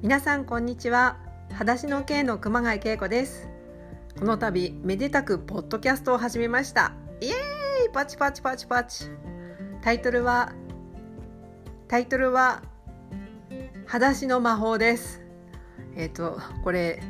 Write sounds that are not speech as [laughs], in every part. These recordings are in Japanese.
皆さんこんにちは。裸足の系の熊谷恵子です。この度めでたくポッドキャストを始めました。イエーイ！パチパチパチパチ。タイトルはタイトルは裸足の魔法です。えっ、ー、とこれ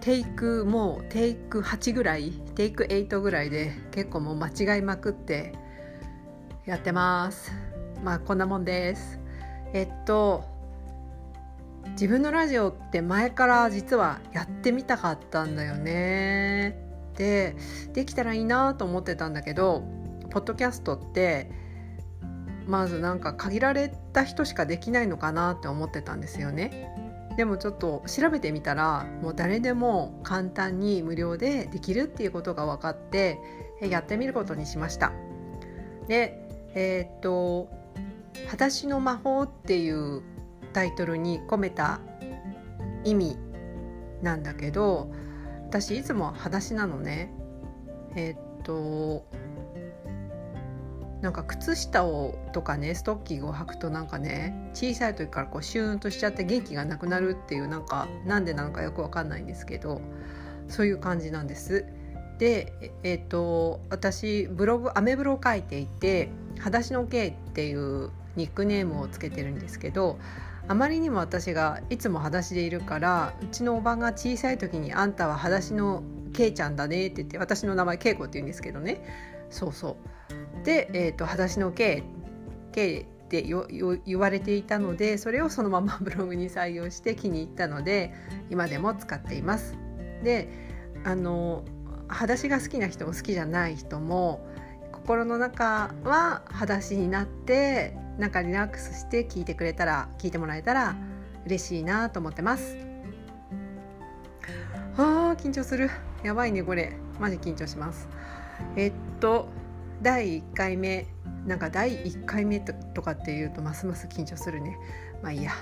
テイクもうテイク8ぐらいテイク8ぐらいで結構もう間違いまくってやってます。まあこんなもんです。えっと自分のラジオって前から実はやってみたかったんだよね。でできたらいいなと思ってたんだけどポッドキャストってまずなんか限られた人しかできないのかなって思ってたんですよね。でもちょっと調べてみたらもう誰でも簡単に無料でできるっていうことが分かってやってみることにしました。でえー、っと「裸足の魔法」っていうタイトルに込めた意味なんだけど私いつも裸足なのねえー、っとなんか靴下をとかねストッキングを履くとなんかね小さい時からこうシューンとしちゃって元気がなくなるっていうなんかなんでなのかよくわかんないんですけどそういう感じなんです。でえっ、と私ブログアメブロを書いていて「裸足の K」っていうニックネームをつけてるんですけどあまりにも私がいつも裸足でいるからうちのおばが小さい時に「あんたは裸足のけいちゃんだね」って言って私の名前けいこって言うんですけどねそうそうで、えーと、裸足のけいけいって言われていたのでそれをそのままブログに採用して気に入ったので今でも使っています。であの裸足が好きな人も好きじゃない人も心の中は裸足になってなんかリラックスして聞いてくれたら聞いてもらえたら嬉しいなと思ってます。あー緊張する。やばいねこれ。マジ緊張します。えっと第1回目なんか第1回目とかっていうとますます緊張するね。まあいいや。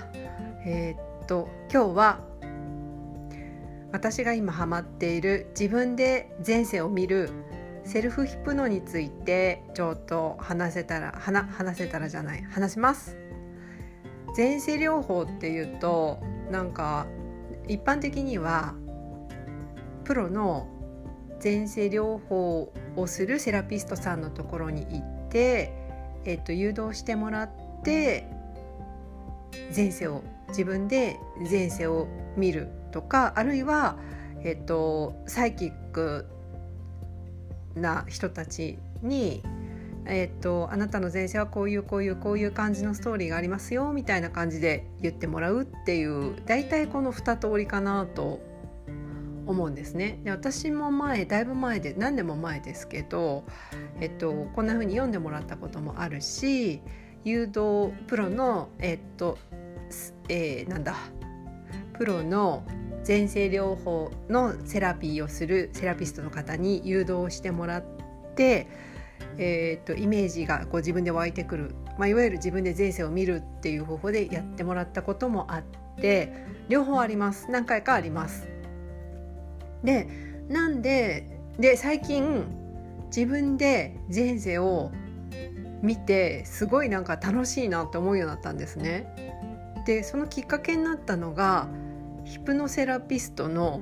えー、っと今日は私が今ハマっている自分で前世を見るセルフヒプノについてちょっと話せたら話せたらじゃない話します。前世療法っていうとなんか一般的にはプロの前世療法をするセラピストさんのところに行って、えっと、誘導してもらって前世を自分で前世を見るとかあるいは、えっと、サイキックな人たちにえーと、あなたの前世はこういうこういうこういう感じのストーリーがありますよみたいな感じで言ってもらうっていう大体この2通りかなと思うんですね。で私も前だいぶ前で何年も前ですけど、えっと、こんな風に読んでもらったこともあるし誘導プロのえっと、えー、なんだプロの前世療法のセラピーをするセラピストの方に誘導してもらって、えーと、イメージがこう自分で湧いてくる、まあ、いわゆる自分で前世を見るっていう方法でやってもらったこともあって両方あります何回かあります。でなんでで最近自分で前世を見てすごいなんか楽しいなって思うようになったんですね。でそのきっかけになったのがヒプノセラピストの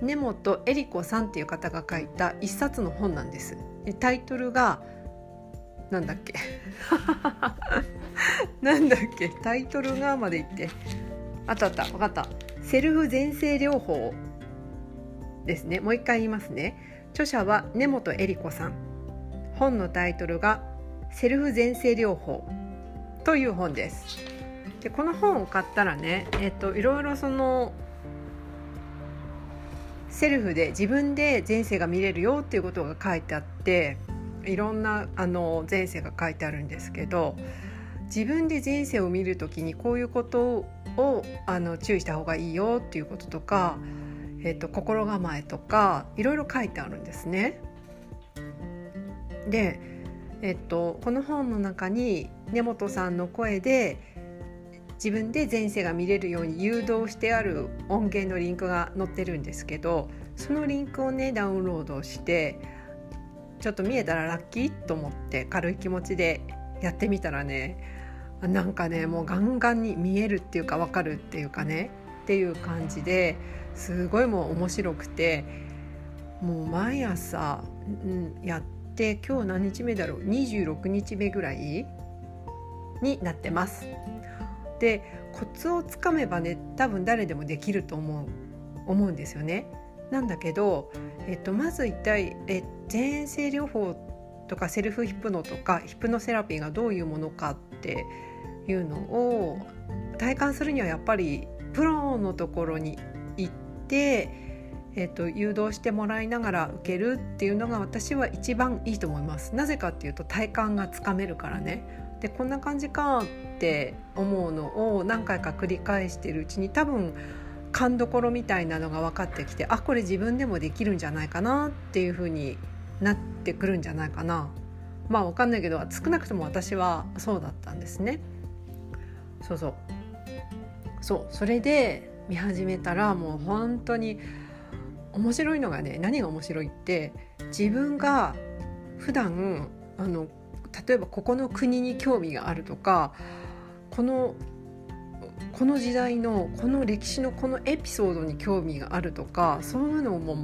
根本恵里子さんっていう方が書いた一冊の本なんです。タイトルがなんだっけ？[laughs] なんだっけ？タイトルがまで言って。あったあった。分かった。セルフ前世療法ですね。もう一回言いますね。著者は根本恵里子さん。本のタイトルがセルフ前世療法。という本です。でこの本を買ったらね、えっと、いろいろそのセルフで自分で前世が見れるよっていうことが書いてあっていろんなあの前世が書いてあるんですけど自分で前世を見る時にこういうことをあの注意した方がいいよっていうこととか、えっと、心構えとかいろいろ書いてあるんですね。で、えっと、この本の中に根本さんの声で自分で前世が見れるように誘導してある音源のリンクが載ってるんですけどそのリンクをねダウンロードしてちょっと見えたらラッキーと思って軽い気持ちでやってみたらねなんかねもうガンガンに見えるっていうか分かるっていうかねっていう感じですごいもう面白くてもう毎朝、ん、やって今日何日目だろう？26日目ぐらいになってます。でコツをつかめばね多分誰でもできると思う思うんですよね。なんだけど、えっと、まず一体え前世療法とかセルフヒプノとかヒプノセラピーがどういうものかっていうのを体感するにはやっぱりプロのところに行って、えっと、誘導してもらいながら受けるっていうのが私は一番いいと思います。なぜかっていうと体感がつかめるからね。でこんな感じかって思うのを何回か繰り返してるうちに多分勘どころみたいなのが分かってきてあこれ自分でもできるんじゃないかなっていうふうになってくるんじゃないかな。まあ分かんないけど少なくとも私はそうだったんですね。そうそう。そう。それで見始めたらもう本当に面白いのがね何が面白いって自分が普段あの例えばここの国に興味があるとかこのこの時代のこの歴史のこのエピソードに興味があるとかそういうのも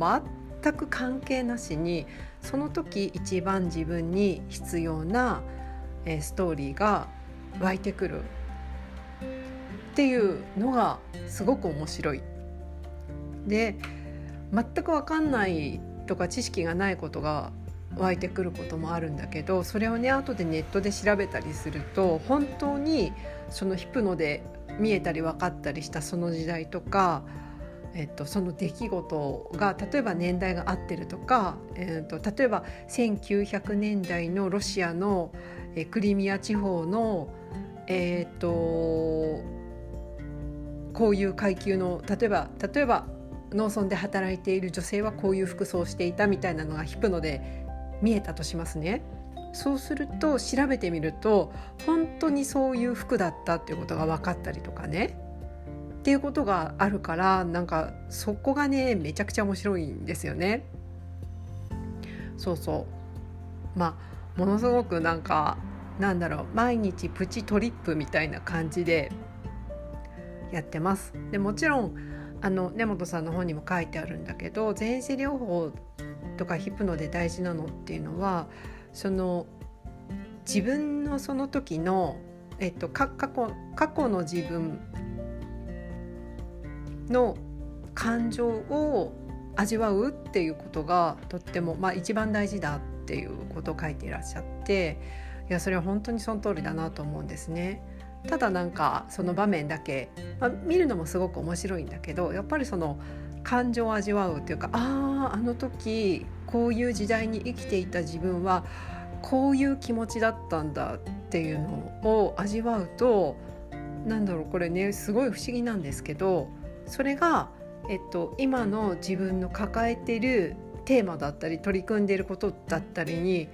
全く関係なしにその時一番自分に必要な、ストーリーが湧いてくるっていうのがすごく面白い。で全く分かんないとか知識がないことが湧いてくることもあるんだけどそれをね後でネットで調べたりすると本当にそのヒプノで見えたり分かったりしたその時代とか、えっと、その出来事が例えば年代が合ってるとか、えっと、例えば1900年代のロシアの、えクリミア地方の、えっと、こういう階級の例えば例えば農村で働いている女性はこういう服装をしていたみたいなのがヒプノで見えたとしますね。そうすると調べてみると本当にそういう服だったっていうことが分かったりとかねっていうことがあるからなんかそこがねめちゃくちゃ面白いんですよね。そうそうまあものすごくなんかなんだろう毎日プチトリップみたいな感じでやってます。でもちろんあの根本さんの本にも書いてあるんだけど前世療法とかヒプノで大事なのっていうのはその自分のその時の、えっと、過去過去の自分の感情を味わうっていうことがとっても、まあ、一番大事だっていうことを書いていらっしゃっていやそれは本当にその通りだなと思うんですね。ただなんかその場面だけ、まあ、見るのもすごく面白いんだけどやっぱりその感情を味わうっていうかあああの時こういう時代に生きていた自分はこういう気持ちだったんだっていうのを味わうとなんだろうこれねすごい不思議なんですけどそれが、えっと、今の自分の抱えてるテーマだったり取り組んでいることだったりに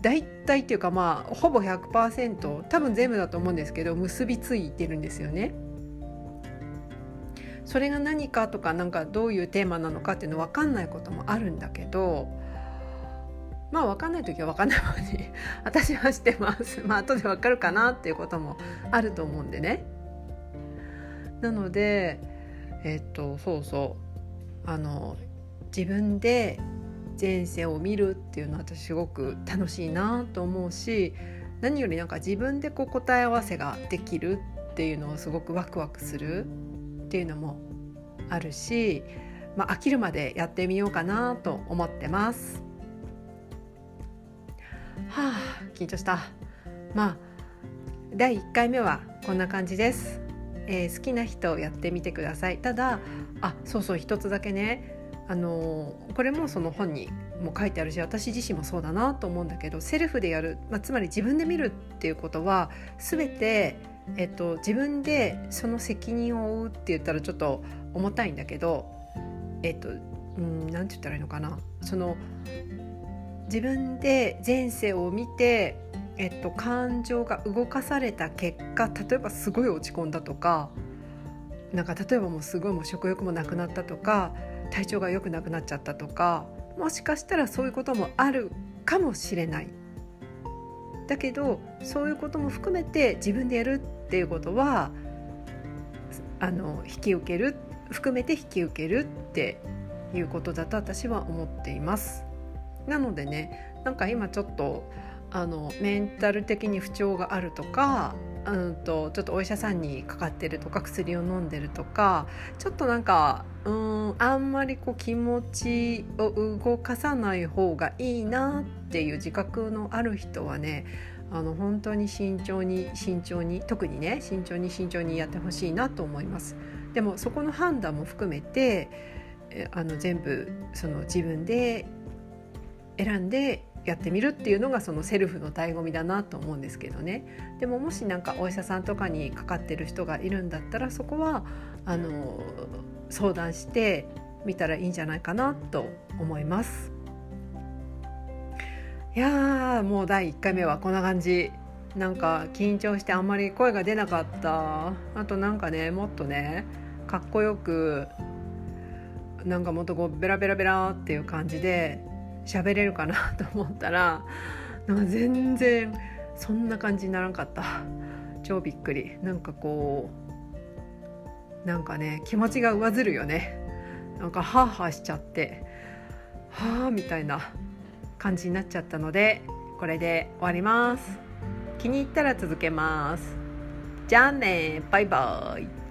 大体っていうかまあほぼ100%多分全部だと思うんですけど結びついてるんですよね。それが何かとかなんかどういうテーマなのかっていうの分かんないこともあるんだけどまあ分かんない時は分かんないままに [laughs] 私はしてます。まあ後で分かるかなっていうこともあると思うんでね。なのでえっとそうそう。あの自分で前世を見るっていうのは私すごく楽しいなと思うし何よりなんか自分でこう答え合わせができるっていうのをすごくワクワクする。っていうのもあるし、まあ、飽きるまでやってみようかなと思ってます。はあ緊張した。まあ第1回目はこんな感じです。えー、好きな人やってみてください。ただあそうそう一つだけねあのー、これもその本にも書いてあるし私自身もそうだなと思うんだけどセルフでやる、まあ、つまり自分で見るっていうことは全てえっと、自分でその責任を負うって言ったらちょっと重たいんだけどえっとうん何て言ったらいいのかな。その自分で前世を見て、えっと、感情が動かされた結果例えばすごい落ち込んだとかなんか例えばもうすごいもう食欲もなくなったとか体調が良くなくなっちゃったとかもしかしたらそういうこともあるかもしれない。だけどそういうことも含めて自分でやるっていうことはあの引き受ける含めて引き受けるっていうことだと私は思っています。なのでねなんか今ちょっとあのメンタル的に不調があるとかうんとちょっとお医者さんにかかってるとか薬を飲んでるとかちょっとなんかうんあんまりこう気持ちを動かさない方がいいなっていう自覚のある人はねあの本当に慎重に慎重に特にね慎重に慎重にやってほしいなと思います。でもそこの判断も含めてあの全部その自分で選んでやってみるっていうのがそのセルフの醍醐味だなと思うんですけどねでももし何かお医者さんとかにかかってる人がいるんだったらそこはあの相談してみたらいいんじゃないかなと思います。いやもう第1回目はこんな感じ。なんか緊張してあんまり声が出なかった。あとなんかねもっとねかっこよくなんかもっとこうベラベラベラっていう感じで喋れるかな [laughs] と思ったらなんか全然そんな感じにならんかった。超びっくり。なんかこうなんかね気持ちが上ずるよね。なんかハーハーしちゃってはあみたいな感じになっちゃったのでこれで終わります。気に入ったら続けます。じゃあね。バイバイ。